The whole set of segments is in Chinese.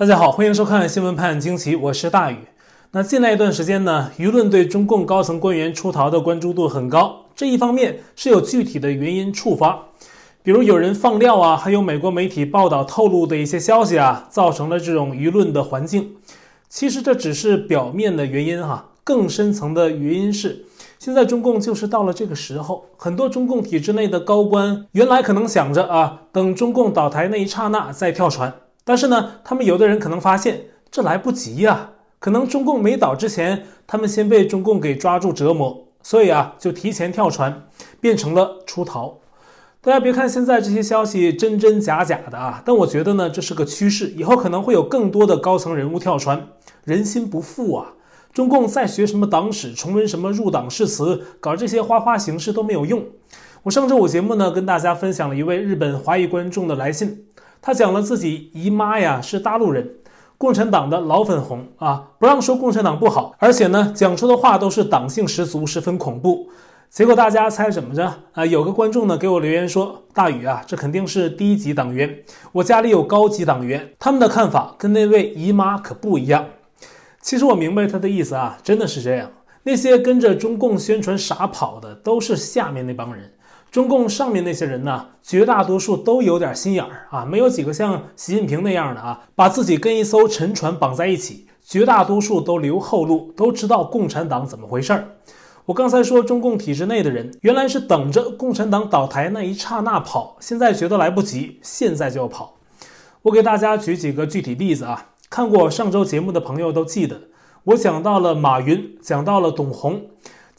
大家好，欢迎收看《新闻判惊奇》，我是大宇。那近来一段时间呢，舆论对中共高层官员出逃的关注度很高。这一方面是有具体的原因触发，比如有人放料啊，还有美国媒体报道透露的一些消息啊，造成了这种舆论的环境。其实这只是表面的原因哈，更深层的原因是，现在中共就是到了这个时候，很多中共体制内的高官原来可能想着啊，等中共倒台那一刹那再跳船。但是呢，他们有的人可能发现这来不及呀，可能中共没倒之前，他们先被中共给抓住折磨，所以啊，就提前跳船，变成了出逃。大家别看现在这些消息真真假假的啊，但我觉得呢，这是个趋势，以后可能会有更多的高层人物跳船。人心不复啊，中共再学什么党史，重温什么入党誓词，搞这些花花形式都没有用。我上周五节目呢，跟大家分享了一位日本华裔观众的来信。他讲了自己姨妈呀是大陆人，共产党的老粉红啊，不让说共产党不好，而且呢讲出的话都是党性十足，十分恐怖。结果大家猜怎么着啊？有个观众呢给我留言说：“大宇啊，这肯定是低级党员，我家里有高级党员，他们的看法跟那位姨妈可不一样。”其实我明白他的意思啊，真的是这样。那些跟着中共宣传傻跑的，都是下面那帮人。中共上面那些人呢，绝大多数都有点心眼儿啊，没有几个像习近平那样的啊，把自己跟一艘沉船绑在一起。绝大多数都留后路，都知道共产党怎么回事儿。我刚才说中共体制内的人，原来是等着共产党倒台那一刹那跑，现在觉得来不及，现在就要跑。我给大家举几个具体例子啊，看过上周节目的朋友都记得，我讲到了马云，讲到了董宏。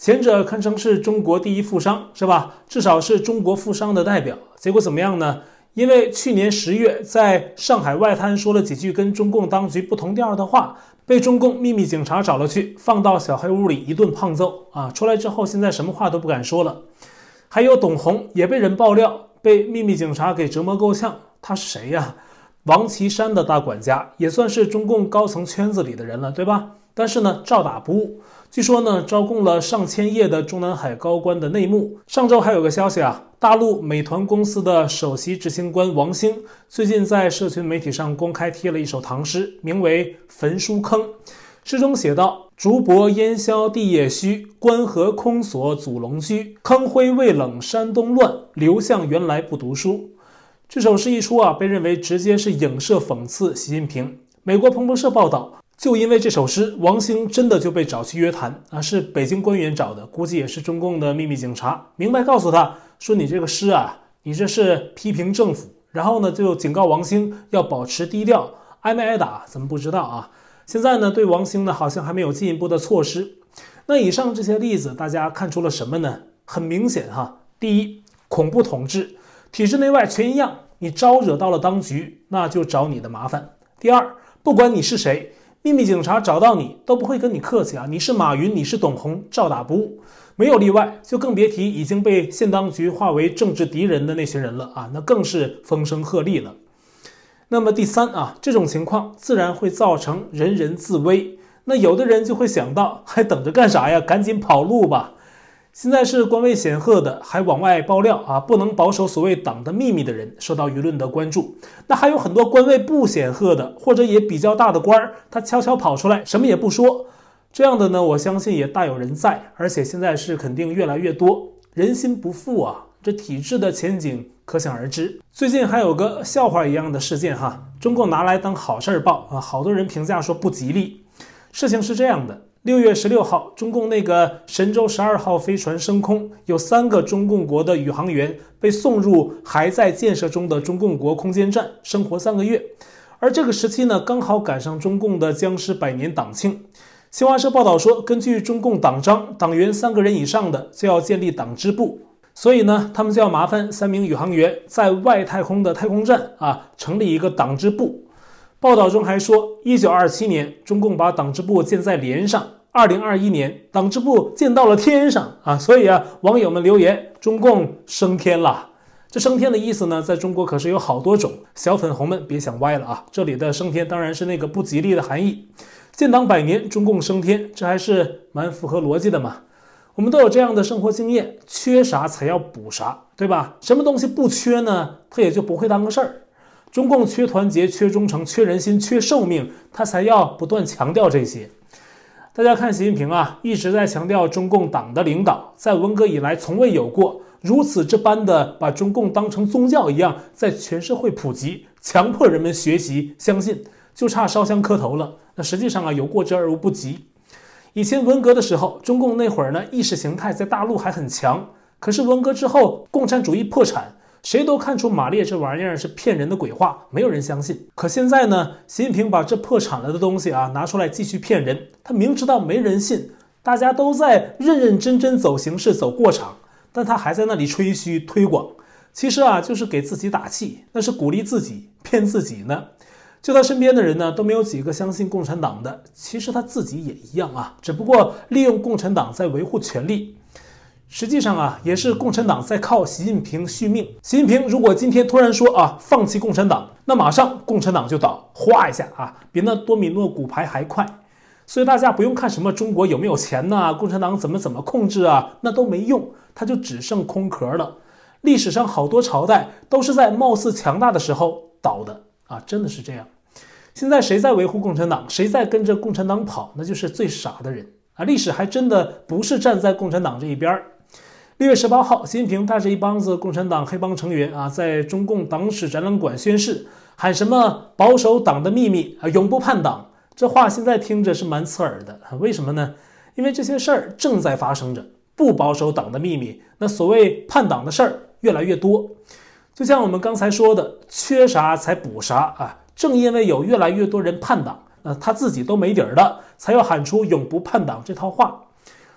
前者堪称是中国第一富商，是吧？至少是中国富商的代表。结果怎么样呢？因为去年十月在上海外滩说了几句跟中共当局不同调的话，被中共秘密警察找了去，放到小黑屋里一顿胖揍啊！出来之后，现在什么话都不敢说了。还有董宏也被人爆料，被秘密警察给折磨够呛。他是谁呀？王岐山的大管家，也算是中共高层圈子里的人了，对吧？但是呢，照打不误。据说呢，招供了上千页的中南海高官的内幕。上周还有个消息啊，大陆美团公司的首席执行官王兴最近在社群媒体上公开贴了一首唐诗，名为《焚书坑》。诗中写道：“竹帛烟消地业虚，关河空锁祖龙居。坑灰未冷山东乱，刘向原来不读书。”这首诗一出啊，被认为直接是影射讽刺习近平。美国彭博社报道。就因为这首诗，王兴真的就被找去约谈啊，是北京官员找的，估计也是中共的秘密警察，明白告诉他说：“你这个诗啊，你这是批评政府。”然后呢，就警告王兴要保持低调，挨没挨打咱们不知道啊。现在呢，对王兴呢好像还没有进一步的措施。那以上这些例子，大家看出了什么呢？很明显哈，第一，恐怖统治，体制内外全一样，你招惹到了当局，那就找你的麻烦。第二，不管你是谁。秘密警察找到你都不会跟你客气啊！你是马云，你是董红，照打不误，没有例外。就更别提已经被县当局化为政治敌人的那群人了啊！那更是风声鹤唳了。那么第三啊，这种情况自然会造成人人自危。那有的人就会想到，还等着干啥呀？赶紧跑路吧！现在是官位显赫的，还往外爆料啊，不能保守所谓党的秘密的人受到舆论的关注。那还有很多官位不显赫的，或者也比较大的官儿，他悄悄跑出来，什么也不说。这样的呢，我相信也大有人在，而且现在是肯定越来越多。人心不复啊，这体制的前景可想而知。最近还有个笑话一样的事件哈，中共拿来当好事儿报啊，好多人评价说不吉利。事情是这样的。六月十六号，中共那个神舟十二号飞船升空，有三个中共国的宇航员被送入还在建设中的中共国空间站生活三个月，而这个时期呢，刚好赶上中共的僵尸百年党庆。新华社报道说，根据中共党章，党员三个人以上的就要建立党支部，所以呢，他们就要麻烦三名宇航员在外太空的太空站啊，成立一个党支部。报道中还说，一九二七年中共把党支部建在连上，二零二一年党支部建到了天上啊！所以啊，网友们留言，中共升天了。这升天的意思呢，在中国可是有好多种，小粉红们别想歪了啊！这里的升天当然是那个不吉利的含义。建党百年，中共升天，这还是蛮符合逻辑的嘛。我们都有这样的生活经验，缺啥才要补啥，对吧？什么东西不缺呢，它也就不会当个事儿。中共缺团结、缺忠诚、缺人心、缺寿命，他才要不断强调这些。大家看习近平啊，一直在强调中共党的领导，在文革以来从未有过如此这般的把中共当成宗教一样，在全社会普及，强迫人们学习相信，就差烧香磕头了。那实际上啊，有过之而无不及。以前文革的时候，中共那会儿呢，意识形态在大陆还很强。可是文革之后，共产主义破产，谁都看出马列这玩意儿是骗人的鬼话，没有人相信。可现在呢，习近平把这破产了的东西啊拿出来继续骗人，他明知道没人信，大家都在认认真真走形式、走过场，但他还在那里吹嘘推广，其实啊就是给自己打气，那是鼓励自己骗自己呢。就他身边的人呢，都没有几个相信共产党的。其实他自己也一样啊，只不过利用共产党在维护权力。实际上啊，也是共产党在靠习近平续命。习近平如果今天突然说啊，放弃共产党，那马上共产党就倒，哗一下啊，比那多米诺骨牌还快。所以大家不用看什么中国有没有钱呐、共产党怎么怎么控制啊，那都没用，他就只剩空壳了。历史上好多朝代都是在貌似强大的时候倒的。啊，真的是这样。现在谁在维护共产党，谁在跟着共产党跑，那就是最傻的人啊！历史还真的不是站在共产党这一边儿。六月十八号，习近平带着一帮子共产党黑帮成员啊，在中共党史展览馆宣誓，喊什么“保守党的秘密啊，永不叛党”。这话现在听着是蛮刺耳的，为什么呢？因为这些事儿正在发生着，不保守党的秘密，那所谓叛党的事儿越来越多。就像我们刚才说的，缺啥才补啥啊！正因为有越来越多人叛党，那他自己都没底儿了，才要喊出“永不叛党”这套话。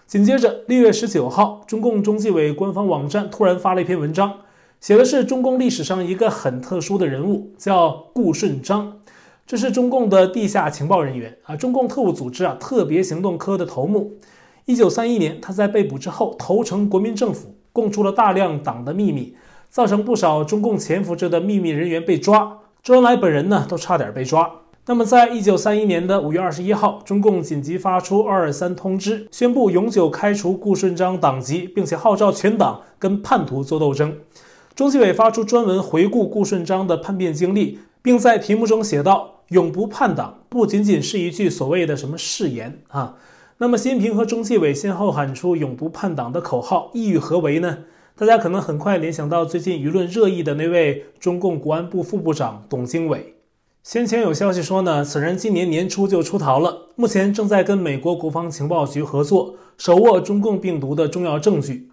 紧接着，六月十九号，中共中纪委官方网站突然发了一篇文章，写的是中共历史上一个很特殊的人物，叫顾顺章。这是中共的地下情报人员啊，中共特务组织啊特别行动科的头目。一九三一年，他在被捕之后投诚国民政府，供出了大量党的秘密。造成不少中共潜伏着的秘密人员被抓，周恩来本人呢都差点被抓。那么，在一九三一年的五月二十一号，中共紧急发出二二三通知，宣布永久开除顾顺章党籍，并且号召全党跟叛徒做斗争。中纪委发出专文回顾顾顺章的叛变经历，并在题目中写道：“永不叛党”不仅仅是一句所谓的什么誓言啊。那么，习近平和中纪委先后喊出“永不叛党”的口号，意欲何为呢？大家可能很快联想到最近舆论热议的那位中共国安部副部长董经纬。先前有消息说呢，此人今年年初就出逃了，目前正在跟美国国防情报局合作，手握中共病毒的重要证据。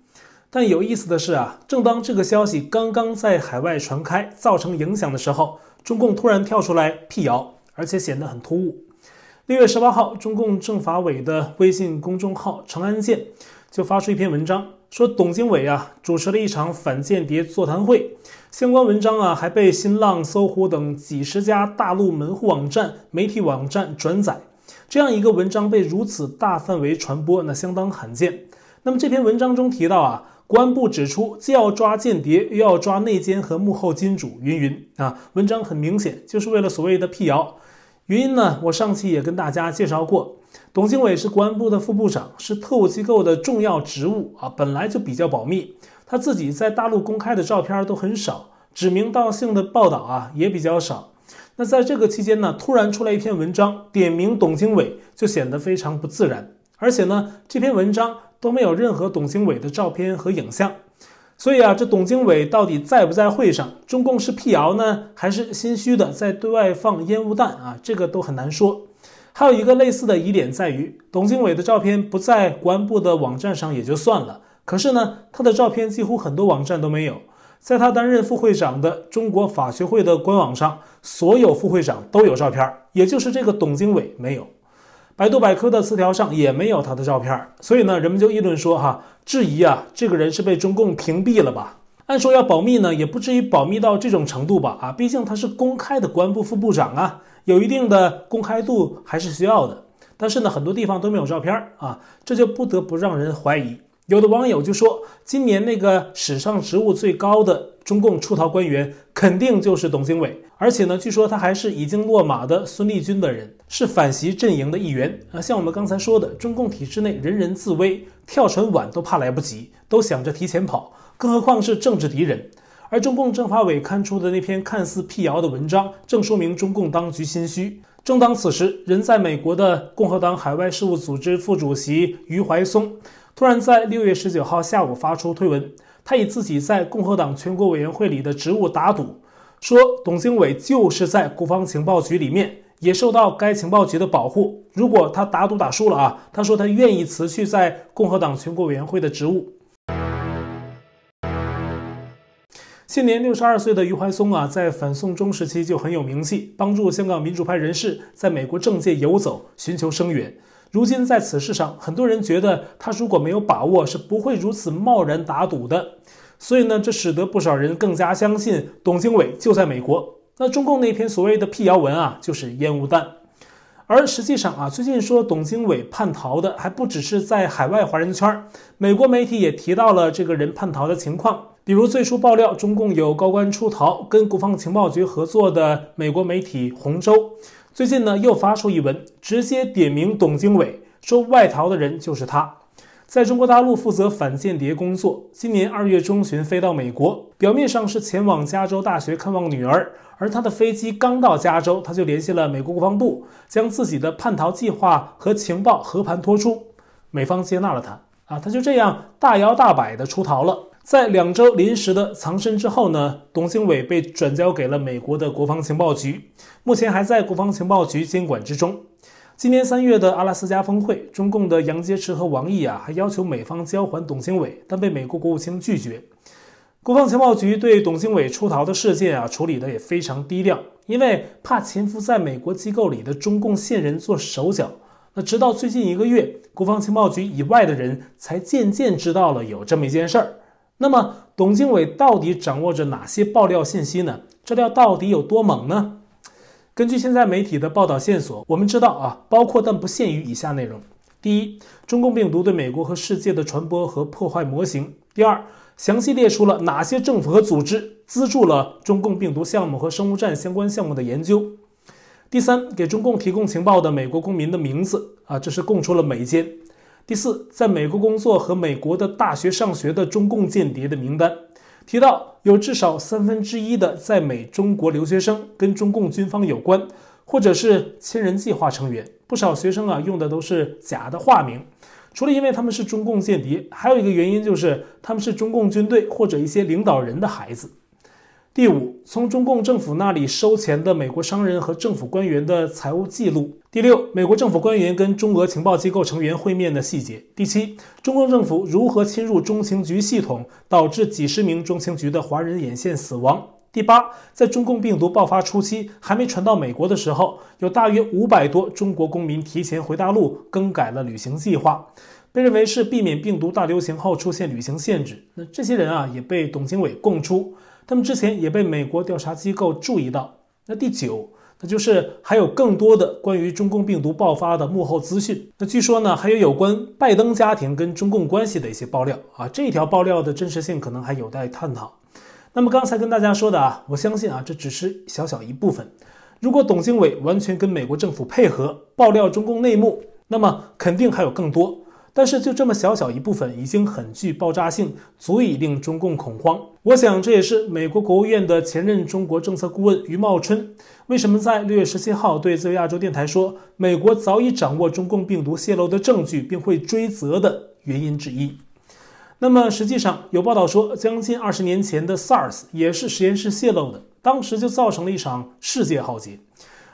但有意思的是啊，正当这个消息刚刚在海外传开，造成影响的时候，中共突然跳出来辟谣，而且显得很突兀。六月十八号，中共政法委的微信公众号“长安见”就发出一篇文章。说董经纬啊主持了一场反间谍座谈会，相关文章啊还被新浪、搜狐等几十家大陆门户网站、媒体网站转载。这样一个文章被如此大范围传播，那相当罕见。那么这篇文章中提到啊，公安部指出既要抓间谍，又要抓内奸和幕后金主，云云啊。文章很明显就是为了所谓的辟谣。原因呢，我上期也跟大家介绍过。董经纬是国安部的副部长，是特务机构的重要职务啊，本来就比较保密。他自己在大陆公开的照片都很少，指名道姓的报道啊也比较少。那在这个期间呢，突然出来一篇文章，点名董经纬，就显得非常不自然。而且呢，这篇文章都没有任何董经纬的照片和影像。所以啊，这董经纬到底在不在会上？中共是辟谣呢，还是心虚的在对外放烟雾弹啊？这个都很难说。还有一个类似的疑点在于，董经纬的照片不在国安部的网站上也就算了，可是呢，他的照片几乎很多网站都没有。在他担任副会长的中国法学会的官网上，所有副会长都有照片，也就是这个董经纬没有。百度百科的词条上也没有他的照片，所以呢，人们就议论说哈，质疑啊，这个人是被中共屏蔽了吧？按说要保密呢，也不至于保密到这种程度吧？啊，毕竟他是公开的国安部副部长啊。有一定的公开度还是需要的，但是呢，很多地方都没有照片啊，这就不得不让人怀疑。有的网友就说，今年那个史上职务最高的中共出逃官员，肯定就是董经纬，而且呢，据说他还是已经落马的孙立军的人，是反习阵营的一员啊。像我们刚才说的，中共体制内人人自危，跳船晚都怕来不及，都想着提前跑，更何况是政治敌人。而中共政法委刊出的那篇看似辟谣的文章，正说明中共当局心虚。正当此时，人在美国的共和党海外事务组织副主席余怀松，突然在六月十九号下午发出推文，他以自己在共和党全国委员会里的职务打赌，说董经纬就是在国防情报局里面，也受到该情报局的保护。如果他打赌打输了啊，他说他愿意辞去在共和党全国委员会的职务。现年六十二岁的余怀松啊，在反送中时期就很有名气，帮助香港民主派人士在美国政界游走，寻求声援。如今在此事上，很多人觉得他如果没有把握，是不会如此贸然打赌的。所以呢，这使得不少人更加相信董经纬就在美国。那中共那篇所谓的辟谣文啊，就是烟雾弹。而实际上啊，最近说董经纬叛逃的还不只是在海外华人圈，美国媒体也提到了这个人叛逃的情况。比如最初爆料中共有高官出逃，跟国防情报局合作的美国媒体《红州》，最近呢又发出一文，直接点名董经纬，说外逃的人就是他，在中国大陆负责反间谍工作，今年二月中旬飞到美国，表面上是前往加州大学看望女儿，而他的飞机刚到加州，他就联系了美国国防部，将自己的叛逃计划和情报和盘托出，美方接纳了他，啊，他就这样大摇大摆的出逃了。在两周临时的藏身之后呢，董经纬被转交给了美国的国防情报局，目前还在国防情报局监管之中。今年三月的阿拉斯加峰会，中共的杨洁篪和王毅啊，还要求美方交还董经纬，但被美国国务卿拒绝。国防情报局对董经纬出逃的事件啊，处理的也非常低调，因为怕潜伏在美国机构里的中共线人做手脚。那直到最近一个月，国防情报局以外的人才渐渐知道了有这么一件事儿。那么，董经纬到底掌握着哪些爆料信息呢？这料到底有多猛呢？根据现在媒体的报道线索，我们知道啊，包括但不限于以下内容：第一，中共病毒对美国和世界的传播和破坏模型；第二，详细列出了哪些政府和组织资助了中共病毒项目和生物战相关项目的研究；第三，给中共提供情报的美国公民的名字啊，这是供出了美奸。第四，在美国工作和美国的大学上学的中共间谍的名单，提到有至少三分之一的在美中国留学生跟中共军方有关，或者是千人计划成员。不少学生啊用的都是假的化名，除了因为他们是中共间谍，还有一个原因就是他们是中共军队或者一些领导人的孩子。第五，从中共政府那里收钱的美国商人和政府官员的财务记录。第六，美国政府官员跟中俄情报机构成员会面的细节。第七，中共政府如何侵入中情局系统，导致几十名中情局的华人眼线死亡。第八，在中共病毒爆发初期，还没传到美国的时候，有大约五百多中国公民提前回大陆，更改了旅行计划，被认为是避免病毒大流行后出现旅行限制。那这些人啊，也被董经纬供出。他们之前也被美国调查机构注意到。那第九，那就是还有更多的关于中共病毒爆发的幕后资讯。那据说呢，还有有关拜登家庭跟中共关系的一些爆料啊。这条爆料的真实性可能还有待探讨。那么刚才跟大家说的啊，我相信啊，这只是小小一部分。如果董经纬完全跟美国政府配合爆料中共内幕，那么肯定还有更多。但是就这么小小一部分，已经很具爆炸性，足以令中共恐慌。我想这也是美国国务院的前任中国政策顾问余茂春为什么在六月十七号对自由亚洲电台说，美国早已掌握中共病毒泄露的证据，并会追责的原因之一。那么实际上有报道说，将近二十年前的 SARS 也是实验室泄露的，当时就造成了一场世界浩劫。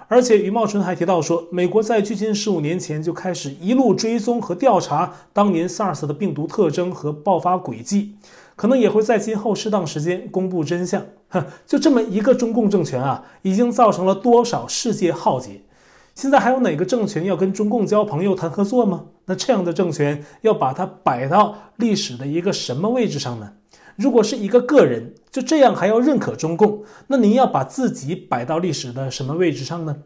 而且余茂春还提到说，美国在距今十五年前就开始一路追踪和调查当年 SARS 的病毒特征和爆发轨迹，可能也会在今后适当时间公布真相。哼，就这么一个中共政权啊，已经造成了多少世界浩劫？现在还有哪个政权要跟中共交朋友谈合作吗？那这样的政权要把它摆到历史的一个什么位置上呢？如果是一个个人就这样还要认可中共，那您要把自己摆到历史的什么位置上呢？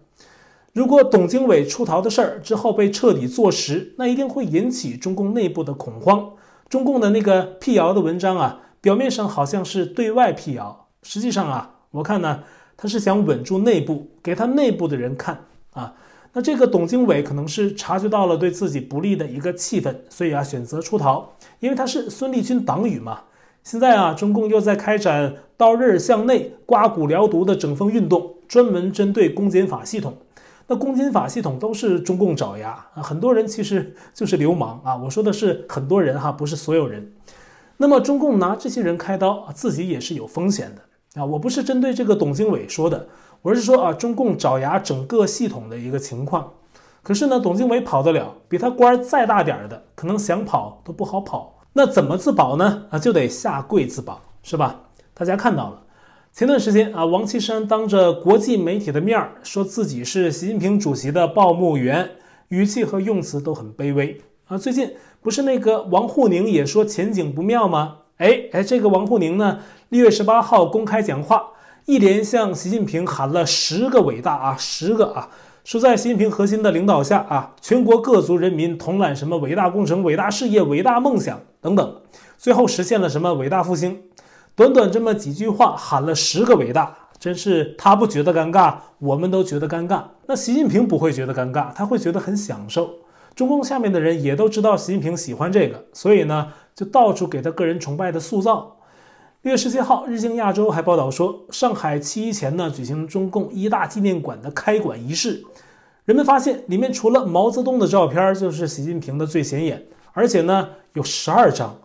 如果董经纬出逃的事儿之后被彻底坐实，那一定会引起中共内部的恐慌。中共的那个辟谣的文章啊，表面上好像是对外辟谣，实际上啊，我看呢，他是想稳住内部，给他内部的人看啊。那这个董经纬可能是察觉到了对自己不利的一个气氛，所以啊，选择出逃，因为他是孙立军党羽嘛。现在啊，中共又在开展刀刃向内、刮骨疗毒的整风运动，专门针对公检法系统。那公检法系统都是中共爪牙啊，很多人其实就是流氓啊。我说的是很多人哈，不是所有人。那么中共拿这些人开刀啊，自己也是有风险的啊。我不是针对这个董经纬说的，我是说啊，中共爪牙整个系统的一个情况。可是呢，董经纬跑得了，比他官再大点儿的，可能想跑都不好跑。那怎么自保呢？啊，就得下跪自保，是吧？大家看到了，前段时间啊，王岐山当着国际媒体的面儿说自己是习近平主席的报幕员，语气和用词都很卑微啊。最近不是那个王沪宁也说前景不妙吗？哎哎，这个王沪宁呢，六月十八号公开讲话，一连向习近平喊了十个伟大啊，十个啊。说在习近平核心的领导下啊，全国各族人民统揽什么伟大工程、伟大事业、伟大梦想等等，最后实现了什么伟大复兴？短短这么几句话，喊了十个伟大，真是他不觉得尴尬，我们都觉得尴尬。那习近平不会觉得尴尬，他会觉得很享受。中共下面的人也都知道习近平喜欢这个，所以呢，就到处给他个人崇拜的塑造。六月十七号，日经亚洲还报道说，上海七一前呢举行中共一大纪念馆的开馆仪式，人们发现里面除了毛泽东的照片，就是习近平的最显眼，而且呢有十二张，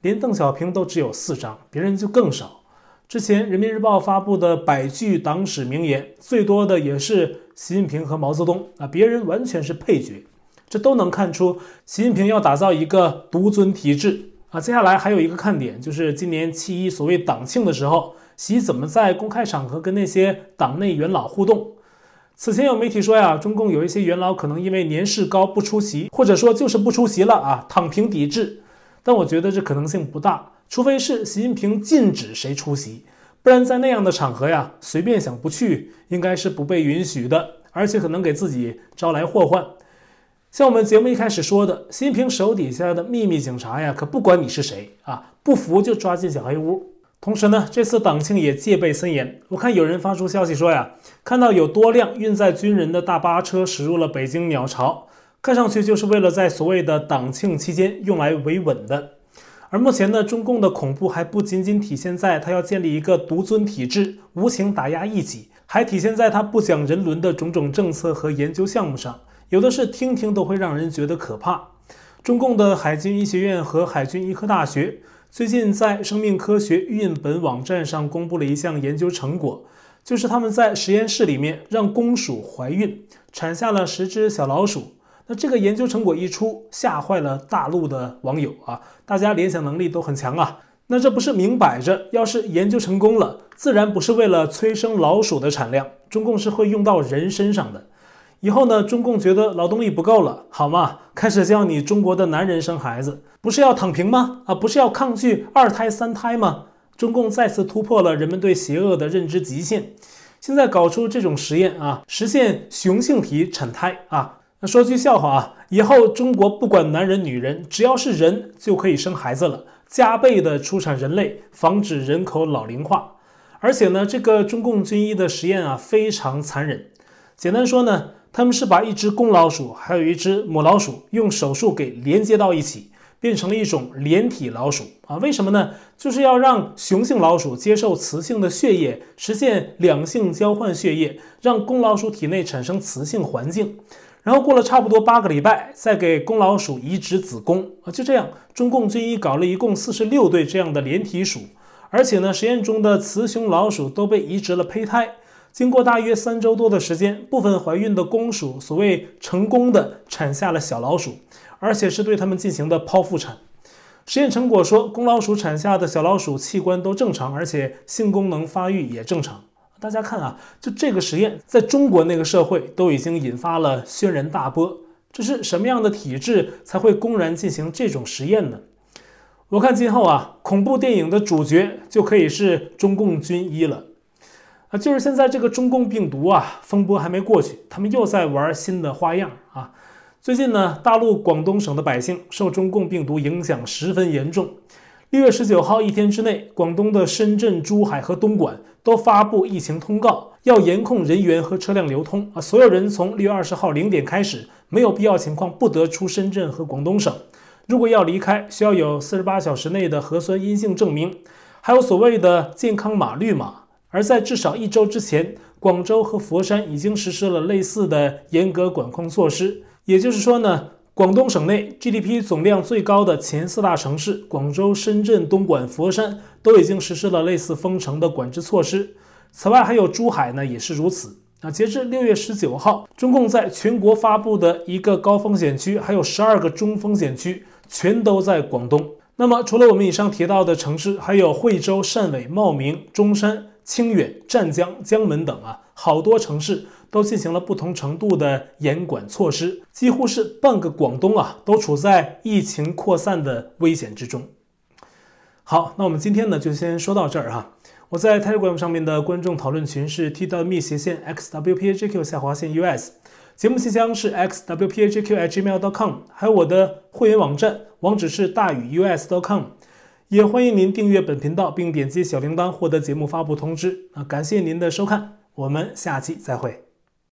连邓小平都只有四张，别人就更少。之前人民日报发布的百句党史名言，最多的也是习近平和毛泽东啊，别人完全是配角，这都能看出习近平要打造一个独尊体制。啊，接下来还有一个看点，就是今年七一所谓党庆的时候，习怎么在公开场合跟那些党内元老互动？此前有媒体说呀，中共有一些元老可能因为年事高不出席，或者说就是不出席了啊，躺平抵制。但我觉得这可能性不大，除非是习近平禁止谁出席，不然在那样的场合呀，随便想不去应该是不被允许的，而且可能给自己招来祸患。像我们节目一开始说的，习近平手底下的秘密警察呀，可不管你是谁啊，不服就抓进小黑屋。同时呢，这次党庆也戒备森严。我看有人发出消息说呀，看到有多辆运载军人的大巴车驶入了北京鸟巢，看上去就是为了在所谓的党庆期间用来维稳的。而目前呢，中共的恐怖还不仅仅体现在他要建立一个独尊体制，无情打压异己，还体现在他不讲人伦的种种政策和研究项目上。有的是听听都会让人觉得可怕。中共的海军医学院和海军医科大学最近在生命科学运本网站上公布了一项研究成果，就是他们在实验室里面让公鼠怀孕，产下了十只小老鼠。那这个研究成果一出，吓坏了大陆的网友啊！大家联想能力都很强啊。那这不是明摆着，要是研究成功了，自然不是为了催生老鼠的产量，中共是会用到人身上的。以后呢，中共觉得劳动力不够了，好吗？开始教你中国的男人生孩子，不是要躺平吗？啊，不是要抗拒二胎、三胎吗？中共再次突破了人们对邪恶的认知极限，现在搞出这种实验啊，实现雄性体产胎啊。那说句笑话啊，以后中国不管男人女人，只要是人就可以生孩子了，加倍的出产人类，防止人口老龄化。而且呢，这个中共军医的实验啊，非常残忍。简单说呢。他们是把一只公老鼠还有一只母老鼠用手术给连接到一起，变成了一种连体老鼠啊？为什么呢？就是要让雄性老鼠接受雌性的血液，实现两性交换血液，让公老鼠体内产生雌性环境，然后过了差不多八个礼拜，再给公老鼠移植子宫啊。就这样，中共军医搞了一共四十六对这样的连体鼠，而且呢，实验中的雌雄老鼠都被移植了胚胎。经过大约三周多的时间，部分怀孕的公鼠所谓成功的产下了小老鼠，而且是对它们进行的剖腹产。实验成果说，公老鼠产下的小老鼠器官都正常，而且性功能发育也正常。大家看啊，就这个实验，在中国那个社会都已经引发了轩然大波。这是什么样的体制才会公然进行这种实验呢？我看今后啊，恐怖电影的主角就可以是中共军医了。就是现在这个中共病毒啊，风波还没过去，他们又在玩新的花样啊。最近呢，大陆广东省的百姓受中共病毒影响十分严重。六月十九号一天之内，广东的深圳、珠海和东莞都发布疫情通告，要严控人员和车辆流通啊。所有人从六月二十号零点开始，没有必要情况不得出深圳和广东省。如果要离开，需要有四十八小时内的核酸阴性证明，还有所谓的健康码绿码。而在至少一周之前，广州和佛山已经实施了类似的严格管控措施。也就是说呢，广东省内 GDP 总量最高的前四大城市广州、深圳、东莞、佛山都已经实施了类似封城的管制措施。此外，还有珠海呢，也是如此。啊，截至六月十九号，中共在全国发布的一个高风险区，还有十二个中风险区，全都在广东。那么，除了我们以上提到的城市，还有惠州、汕尾、茂名、中山、清远、湛江、江门等啊，好多城市都进行了不同程度的严管措施，几乎是半个广东啊，都处在疫情扩散的危险之中。好，那我们今天呢，就先说到这儿哈、我在 Telegram 上面的观众讨论群是 t.me 斜线 xwpajq 下划线 us，节目信箱是 xwpajq@gmail.com，还有我的会员网站网址是大宇 us.com，也欢迎您订阅本频道并点击小铃铛获得节目发布通知。啊，感谢您的收看，我们下期再会。